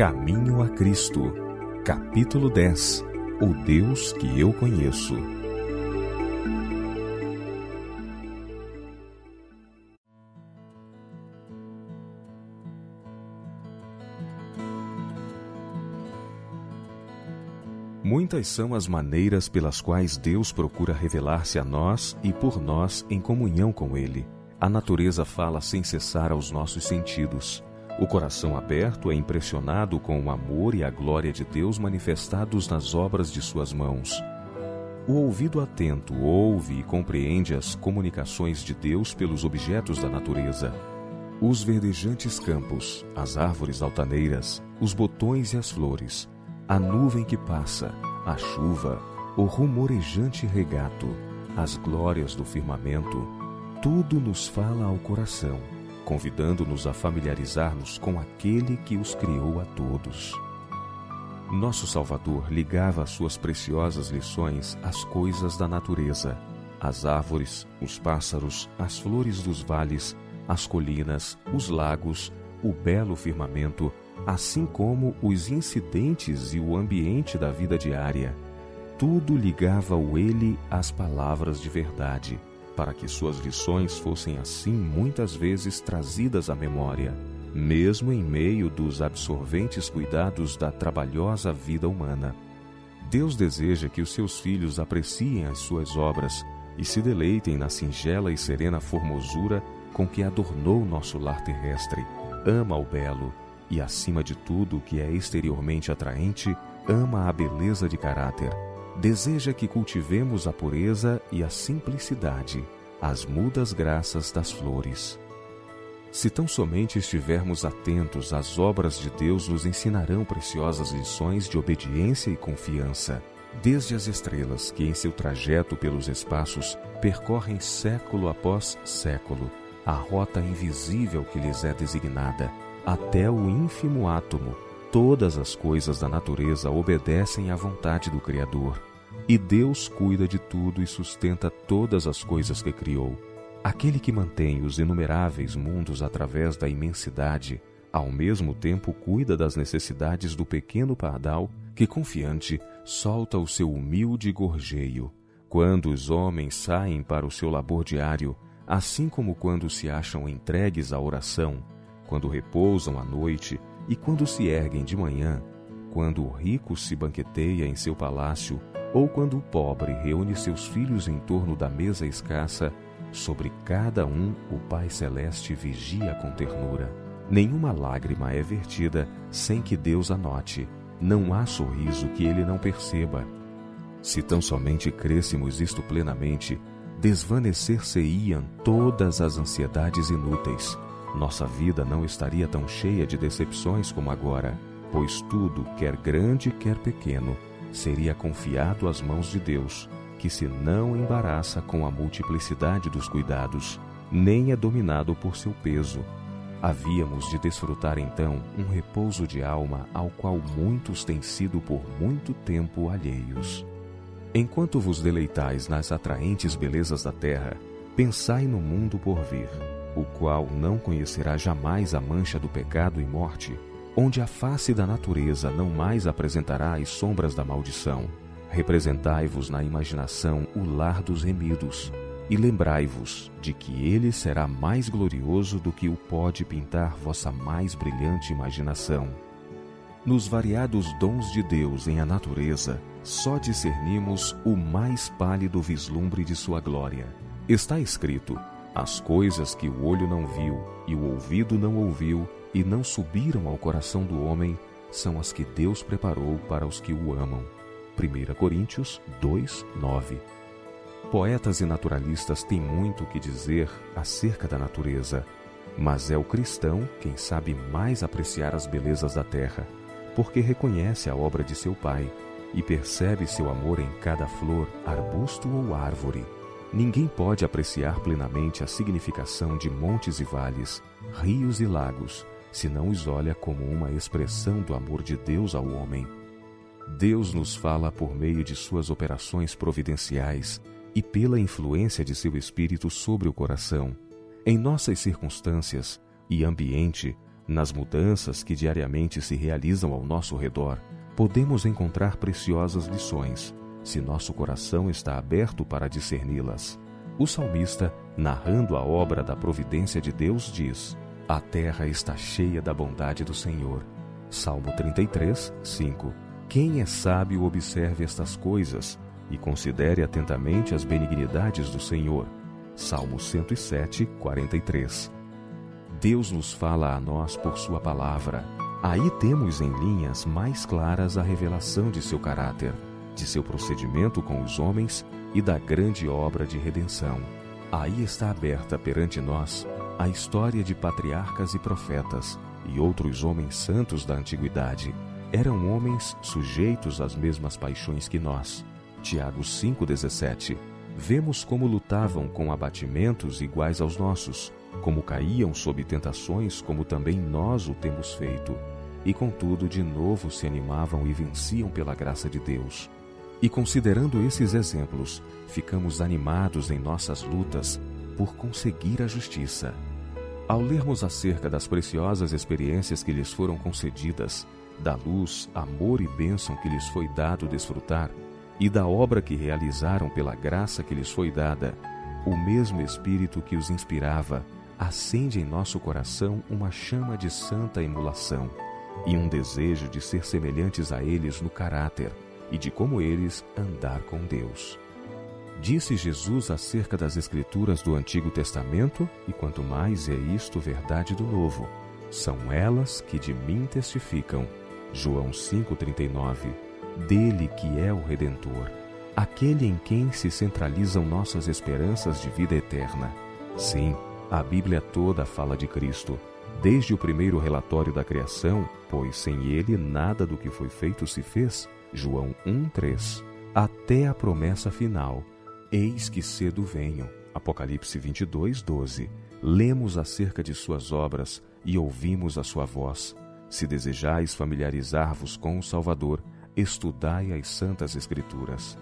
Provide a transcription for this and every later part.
Caminho a Cristo, capítulo 10 O Deus que eu conheço. Muitas são as maneiras pelas quais Deus procura revelar-se a nós e por nós em comunhão com Ele. A natureza fala sem cessar aos nossos sentidos. O coração aberto é impressionado com o amor e a glória de Deus manifestados nas obras de suas mãos. O ouvido atento ouve e compreende as comunicações de Deus pelos objetos da natureza. Os verdejantes campos, as árvores altaneiras, os botões e as flores, a nuvem que passa, a chuva, o rumorejante regato, as glórias do firmamento, tudo nos fala ao coração convidando-nos a familiarizar-nos com aquele que os criou a todos. Nosso Salvador ligava as suas preciosas lições às coisas da natureza, às árvores, os pássaros, as flores dos vales, as colinas, os lagos, o belo firmamento, assim como os incidentes e o ambiente da vida diária. Tudo ligava-o ele às palavras de verdade para que suas lições fossem assim muitas vezes trazidas à memória, mesmo em meio dos absorventes cuidados da trabalhosa vida humana. Deus deseja que os seus filhos apreciem as suas obras e se deleitem na singela e serena formosura com que adornou nosso lar terrestre. Ama o belo e, acima de tudo o que é exteriormente atraente, ama a beleza de caráter deseja que cultivemos a pureza e a simplicidade, as mudas graças das flores. Se tão somente estivermos atentos às obras de Deus, nos ensinarão preciosas lições de obediência e confiança, desde as estrelas que, em seu trajeto pelos espaços, percorrem século após século a rota invisível que lhes é designada, até o ínfimo átomo. Todas as coisas da natureza obedecem à vontade do Criador e Deus cuida de tudo e sustenta todas as coisas que criou. Aquele que mantém os inumeráveis mundos através da imensidade, ao mesmo tempo cuida das necessidades do pequeno pardal que, confiante, solta o seu humilde gorjeio. Quando os homens saem para o seu labor diário, assim como quando se acham entregues à oração, quando repousam à noite e quando se erguem de manhã, quando o rico se banqueteia em seu palácio ou quando o pobre reúne seus filhos em torno da mesa escassa, sobre cada um o Pai Celeste vigia com ternura. Nenhuma lágrima é vertida sem que Deus a note. Não há sorriso que ele não perceba. Se tão somente crêssemos isto plenamente, desvanecer-se-iam todas as ansiedades inúteis. Nossa vida não estaria tão cheia de decepções como agora, pois tudo, quer grande, quer pequeno, seria confiado às mãos de Deus, que se não embaraça com a multiplicidade dos cuidados, nem é dominado por seu peso. Havíamos de desfrutar então um repouso de alma ao qual muitos têm sido por muito tempo alheios. Enquanto vos deleitais nas atraentes belezas da terra, pensai no mundo por vir, o qual não conhecerá jamais a mancha do pecado e morte, onde a face da natureza não mais apresentará as sombras da maldição. Representai-vos na imaginação o lar dos remidos, e lembrai-vos de que ele será mais glorioso do que o pode pintar vossa mais brilhante imaginação. Nos variados dons de Deus em a natureza, só discernimos o mais pálido vislumbre de sua glória. Está escrito: as coisas que o olho não viu e o ouvido não ouviu e não subiram ao coração do homem são as que Deus preparou para os que o amam. 1 Coríntios 2, 9. Poetas e naturalistas têm muito o que dizer acerca da natureza, mas é o cristão quem sabe mais apreciar as belezas da terra, porque reconhece a obra de seu Pai e percebe seu amor em cada flor, arbusto ou árvore. Ninguém pode apreciar plenamente a significação de montes e vales, rios e lagos, se não os olha como uma expressão do amor de Deus ao homem. Deus nos fala por meio de suas operações providenciais e pela influência de seu Espírito sobre o coração. Em nossas circunstâncias e ambiente, Nas mudanças que diariamente se realizam ao nosso redor, podemos encontrar preciosas lições, se nosso coração está aberto para discerni-las. O salmista, narrando a obra da providência de Deus, diz: A terra está cheia da bondade do Senhor. Salmo 33, 5. Quem é sábio observe estas coisas e considere atentamente as benignidades do Senhor. Salmo 107, 43. Deus nos fala a nós por Sua palavra. Aí temos em linhas mais claras a revelação de seu caráter, de seu procedimento com os homens e da grande obra de redenção. Aí está aberta perante nós a história de patriarcas e profetas e outros homens santos da antiguidade. Eram homens sujeitos às mesmas paixões que nós. Tiago 5,17. Vemos como lutavam com abatimentos iguais aos nossos como caíam sob tentações, como também nós o temos feito, e contudo de novo se animavam e venciam pela graça de Deus. E considerando esses exemplos, ficamos animados em nossas lutas por conseguir a justiça. Ao lermos acerca das preciosas experiências que lhes foram concedidas, da luz, amor e bênção que lhes foi dado desfrutar, e da obra que realizaram pela graça que lhes foi dada, o mesmo Espírito que os inspirava acende em nosso coração uma chama de santa emulação e um desejo de ser semelhantes a eles no caráter e de como eles andar com Deus. Disse Jesus acerca das Escrituras do Antigo Testamento, e quanto mais é isto verdade do Novo, são elas que de mim testificam. João 5,39 Dele que é o Redentor, aquele em quem se centralizam nossas esperanças de vida eterna. Sim, a Bíblia toda fala de Cristo, desde o primeiro relatório da criação, pois sem ele nada do que foi feito se fez, João 1:3, até a promessa final: Eis que cedo venho, Apocalipse 22:12. Lemos acerca de suas obras e ouvimos a sua voz. Se desejais familiarizar-vos com o Salvador, estudai as santas escrituras.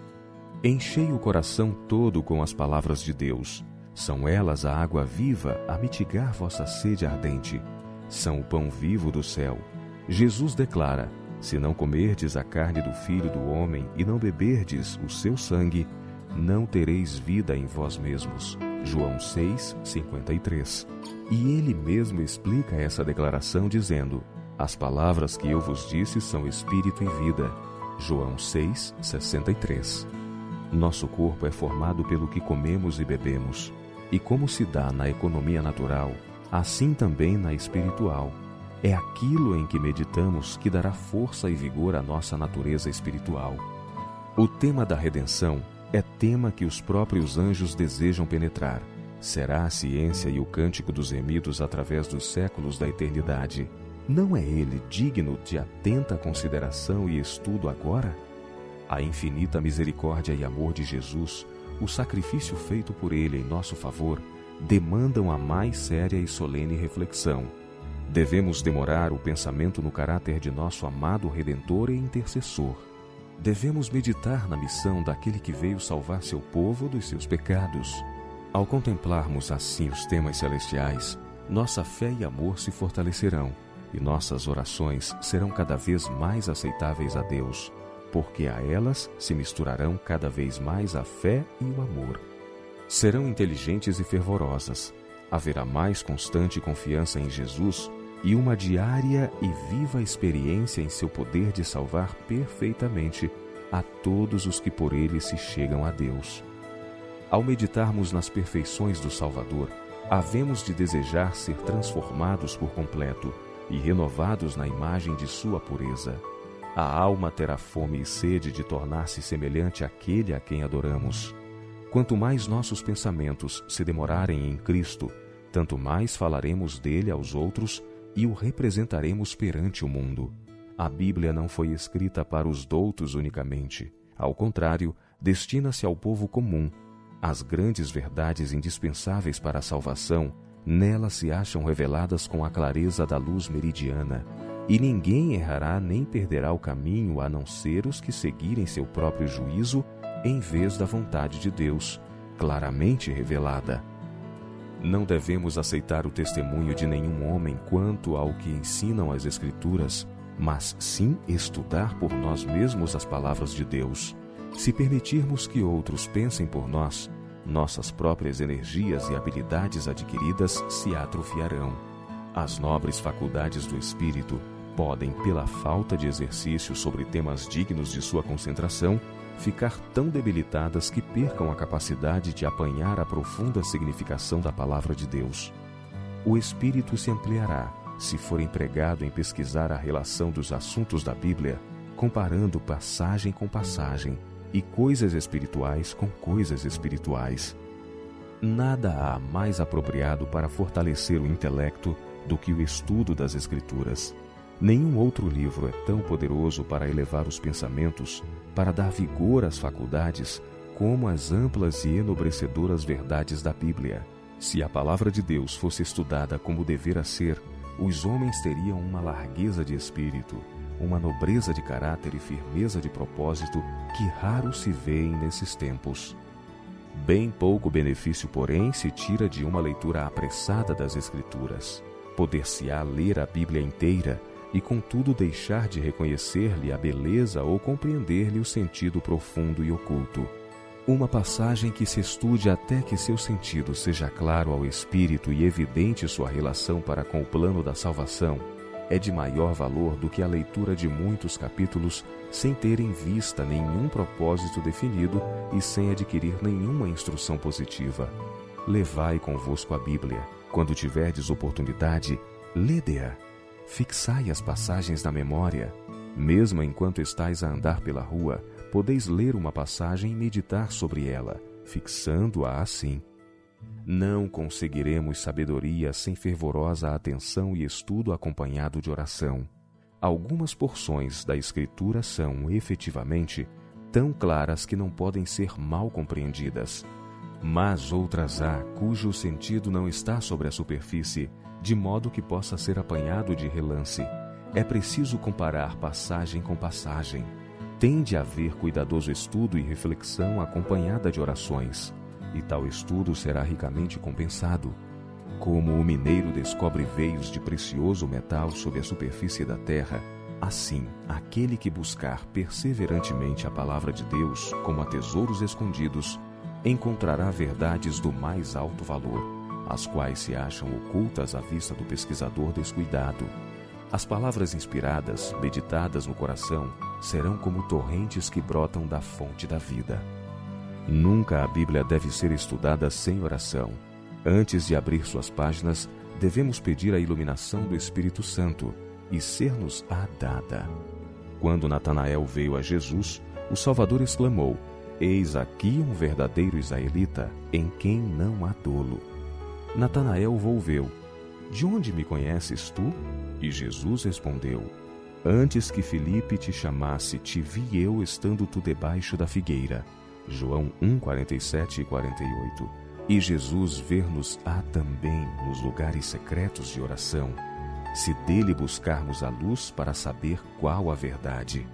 Enchei o coração todo com as palavras de Deus são elas a água viva a mitigar vossa sede ardente. São o pão vivo do céu. Jesus declara: Se não comerdes a carne do Filho do Homem e não beberdes o seu sangue, não tereis vida em vós mesmos. João 6, 53. E ele mesmo explica essa declaração dizendo: As palavras que eu vos disse são espírito e vida. João 6, 63. Nosso corpo é formado pelo que comemos e bebemos. E como se dá na economia natural, assim também na espiritual. É aquilo em que meditamos que dará força e vigor à nossa natureza espiritual. O tema da redenção é tema que os próprios anjos desejam penetrar. Será a ciência e o cântico dos remidos através dos séculos da eternidade. Não é ele digno de atenta consideração e estudo agora? A infinita misericórdia e amor de Jesus o sacrifício feito por ele em nosso favor demandam a mais séria e solene reflexão. Devemos demorar o pensamento no caráter de nosso amado Redentor e Intercessor. Devemos meditar na missão daquele que veio salvar seu povo dos seus pecados. Ao contemplarmos assim os temas celestiais, nossa fé e amor se fortalecerão e nossas orações serão cada vez mais aceitáveis a Deus porque a elas se misturarão cada vez mais a fé e o amor. Serão inteligentes e fervorosas. Haverá mais constante confiança em Jesus e uma diária e viva experiência em seu poder de salvar perfeitamente a todos os que por ele se chegam a Deus. Ao meditarmos nas perfeições do Salvador, havemos de desejar ser transformados por completo e renovados na imagem de sua pureza. A alma terá fome e sede de tornar-se semelhante àquele a quem adoramos. Quanto mais nossos pensamentos se demorarem em Cristo, tanto mais falaremos dele aos outros e o representaremos perante o mundo. A Bíblia não foi escrita para os doutos unicamente. Ao contrário, destina-se ao povo comum. As grandes verdades indispensáveis para a salvação nela se acham reveladas com a clareza da luz meridiana e ninguém errará nem perderá o caminho a não ser os que seguirem seu próprio juízo em vez da vontade de Deus, claramente revelada. Não devemos aceitar o testemunho de nenhum homem quanto ao que ensinam as Escrituras, mas sim estudar por nós mesmos as palavras de Deus. Se permitirmos que outros pensem por nós, nossas próprias energias e habilidades adquiridas se atrofiarão. As nobres faculdades do espírito podem, pela falta de exercício sobre temas dignos de sua concentração, ficar tão debilitadas que percam a capacidade de apanhar a profunda significação da palavra de Deus. O espírito se ampliará se for empregado em pesquisar a relação dos assuntos da Bíblia, comparando passagem com passagem e coisas espirituais com coisas espirituais. Nada há mais apropriado para fortalecer o intelecto do que o estudo das Escrituras. Nenhum outro livro é tão poderoso para elevar os pensamentos, para dar vigor às faculdades, como as amplas e enobrecedoras verdades da Bíblia. Se a palavra de Deus fosse estudada como devera ser, os homens teriam uma largueza de espírito, uma nobreza de caráter e firmeza de propósito que raro se vêem nesses tempos. Bem pouco benefício, porém, se tira de uma leitura apressada das Escrituras. Poder-se-á ler a Bíblia inteira e, contudo, deixar de reconhecer-lhe a beleza ou compreender-lhe o sentido profundo e oculto. Uma passagem que se estude até que seu sentido seja claro ao espírito e evidente sua relação para com o plano da salvação é de maior valor do que a leitura de muitos capítulos sem ter em vista nenhum propósito definido e sem adquirir nenhuma instrução positiva. Levai convosco a Bíblia. Quando tiverdes oportunidade, lede-a Fixai as passagens na memória. Mesmo enquanto estais a andar pela rua, podeis ler uma passagem e meditar sobre ela, fixando-a assim. Não conseguiremos sabedoria sem fervorosa atenção e estudo acompanhado de oração. Algumas porções da Escritura são, efetivamente, tão claras que não podem ser mal compreendidas. Mas outras há cujo sentido não está sobre a superfície de modo que possa ser apanhado de relance. É preciso comparar passagem com passagem. Tem de haver cuidadoso estudo e reflexão acompanhada de orações, e tal estudo será ricamente compensado. Como o mineiro descobre veios de precioso metal sob a superfície da terra, assim, aquele que buscar perseverantemente a palavra de Deus como a tesouros escondidos, encontrará verdades do mais alto valor as quais se acham ocultas à vista do pesquisador descuidado. As palavras inspiradas, meditadas no coração, serão como torrentes que brotam da fonte da vida. Nunca a Bíblia deve ser estudada sem oração. Antes de abrir suas páginas, devemos pedir a iluminação do Espírito Santo e ser-nos-á dada. Quando Natanael veio a Jesus, o Salvador exclamou: Eis aqui um verdadeiro israelita, em quem não há dolo. Natanael volveu: De onde me conheces tu? E Jesus respondeu: Antes que Filipe te chamasse, te vi eu estando tu debaixo da figueira. João 1, 47 e 48. E Jesus ver-nos-á também nos lugares secretos de oração, se dele buscarmos a luz para saber qual a verdade.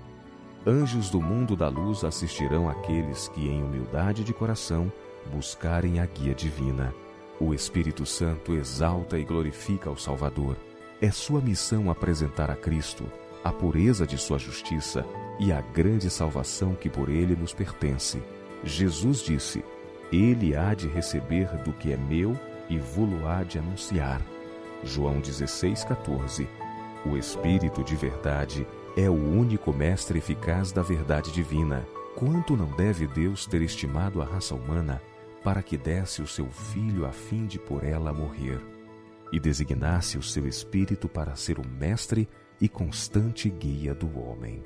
Anjos do mundo da luz assistirão àqueles que, em humildade de coração, buscarem a guia divina. O Espírito Santo exalta e glorifica o Salvador. É sua missão apresentar a Cristo, a pureza de sua justiça e a grande salvação que por ele nos pertence. Jesus disse: Ele há de receber do que é meu e vô-lo há de anunciar. João 16,14 O Espírito de verdade é o único mestre eficaz da verdade divina. Quanto não deve Deus ter estimado a raça humana para que desse o seu filho a fim de por ela morrer, e designasse o seu espírito para ser o mestre e constante guia do homem.